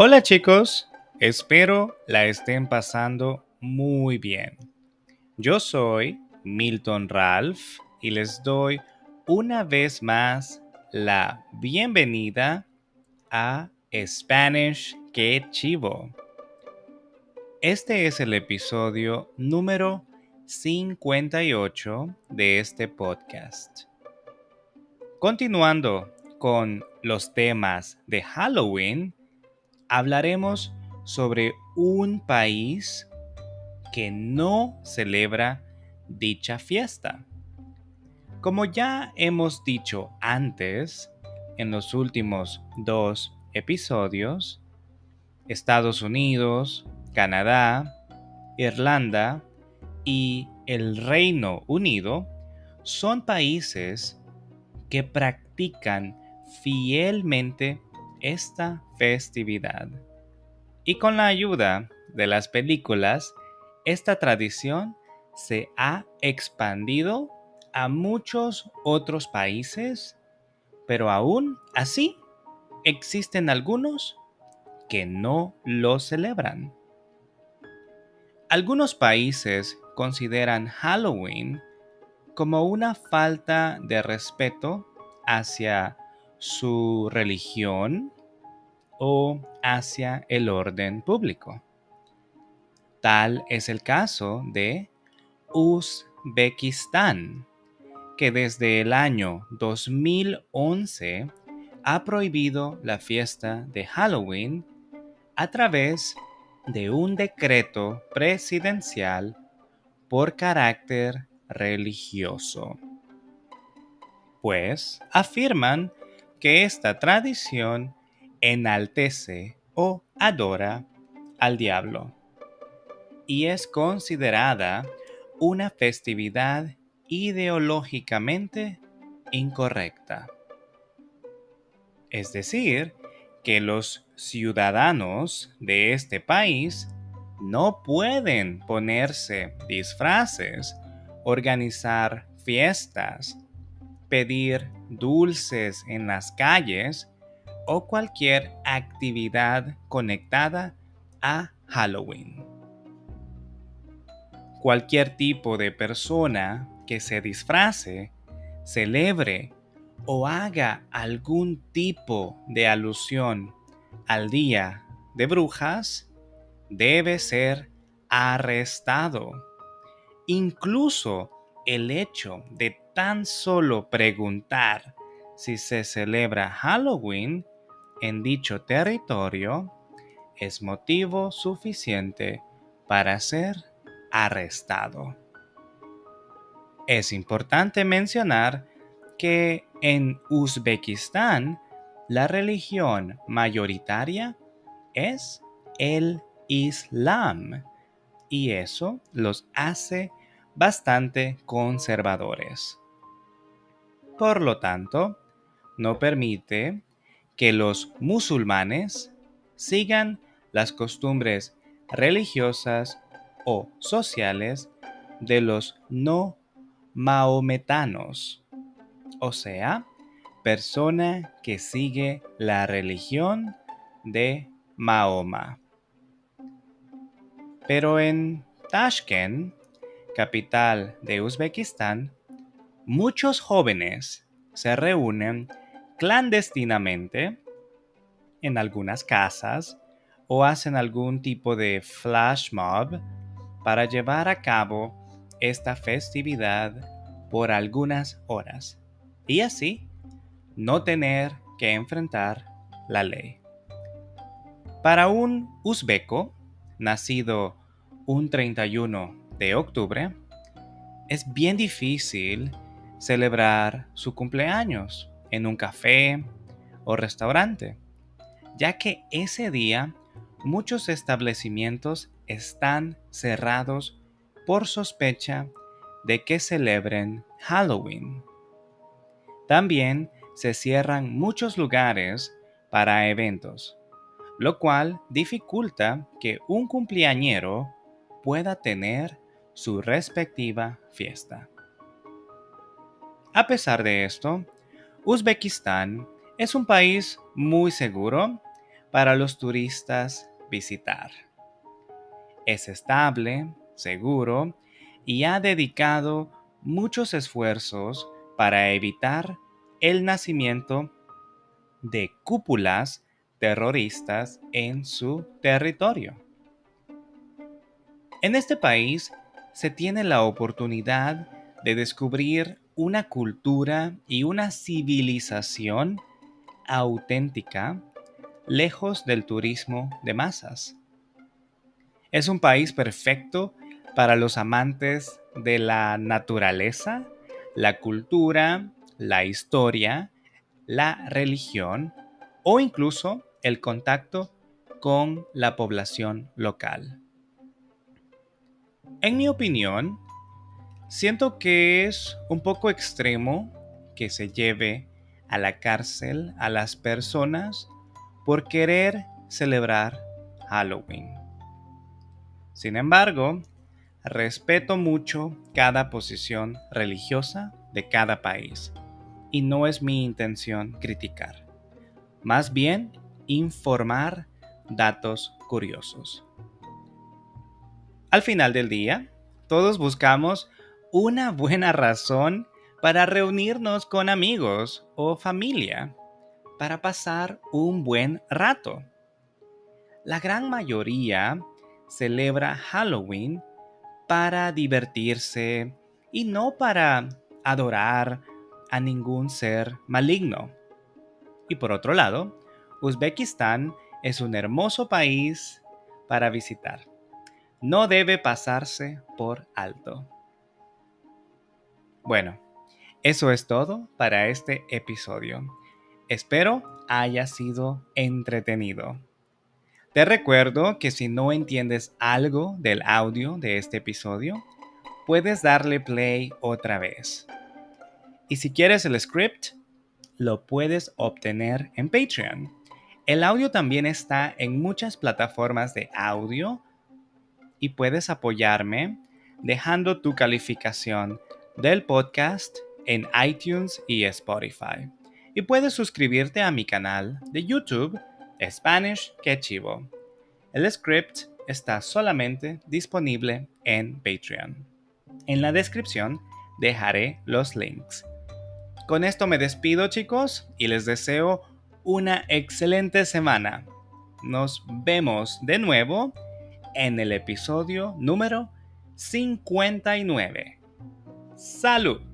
Hola chicos, espero la estén pasando muy bien. Yo soy Milton Ralph y les doy una vez más la bienvenida a Spanish Que Chivo. Este es el episodio número 58 de este podcast. Continuando con los temas de Halloween, hablaremos sobre un país que no celebra dicha fiesta. Como ya hemos dicho antes, en los últimos dos episodios, Estados Unidos, Canadá, Irlanda y el Reino Unido son países que practican fielmente esta festividad. Y con la ayuda de las películas, esta tradición se ha expandido a muchos otros países, pero aún así existen algunos que no lo celebran. Algunos países consideran Halloween como una falta de respeto hacia su religión o hacia el orden público. Tal es el caso de Uzbekistán, que desde el año 2011 ha prohibido la fiesta de Halloween a través de un decreto presidencial por carácter religioso pues afirman que esta tradición enaltece o adora al diablo y es considerada una festividad ideológicamente incorrecta. Es decir, que los ciudadanos de este país no pueden ponerse disfraces, organizar fiestas, pedir dulces en las calles o cualquier actividad conectada a Halloween. Cualquier tipo de persona que se disfrace, celebre o haga algún tipo de alusión al día de brujas debe ser arrestado. Incluso el hecho de tan solo preguntar si se celebra Halloween en dicho territorio es motivo suficiente para ser arrestado. Es importante mencionar que en Uzbekistán la religión mayoritaria es el Islam y eso los hace bastante conservadores. Por lo tanto, no permite que los musulmanes sigan las costumbres religiosas o sociales de los no maometanos, o sea, persona que sigue la religión de Mahoma. Pero en Tashkent, capital de Uzbekistán, muchos jóvenes se reúnen clandestinamente en algunas casas o hacen algún tipo de flash mob para llevar a cabo esta festividad por algunas horas y así no tener que enfrentar la ley. Para un uzbeco nacido un 31 de octubre, es bien difícil celebrar su cumpleaños en un café o restaurante, ya que ese día muchos establecimientos están cerrados por sospecha de que celebren Halloween. También se cierran muchos lugares para eventos, lo cual dificulta que un cumpleañero pueda tener su respectiva fiesta. A pesar de esto, Uzbekistán es un país muy seguro para los turistas visitar. Es estable, seguro y ha dedicado muchos esfuerzos para evitar el nacimiento de cúpulas terroristas en su territorio. En este país se tiene la oportunidad de descubrir una cultura y una civilización auténtica lejos del turismo de masas. Es un país perfecto para los amantes de la naturaleza, la cultura, la historia, la religión o incluso el contacto con la población local. En mi opinión, siento que es un poco extremo que se lleve a la cárcel a las personas por querer celebrar Halloween. Sin embargo, respeto mucho cada posición religiosa de cada país y no es mi intención criticar, más bien informar datos curiosos. Al final del día, todos buscamos una buena razón para reunirnos con amigos o familia para pasar un buen rato. La gran mayoría celebra Halloween para divertirse y no para adorar a ningún ser maligno. Y por otro lado, Uzbekistán es un hermoso país para visitar. No debe pasarse por alto. Bueno, eso es todo para este episodio. Espero haya sido entretenido. Te recuerdo que si no entiendes algo del audio de este episodio, puedes darle play otra vez. Y si quieres el script, lo puedes obtener en Patreon. El audio también está en muchas plataformas de audio y puedes apoyarme dejando tu calificación del podcast en iTunes y Spotify y puedes suscribirte a mi canal de YouTube Spanish Que Chivo. El script está solamente disponible en Patreon. En la descripción dejaré los links. Con esto me despido chicos y les deseo una excelente semana. Nos vemos de nuevo en el episodio número 59. Salud.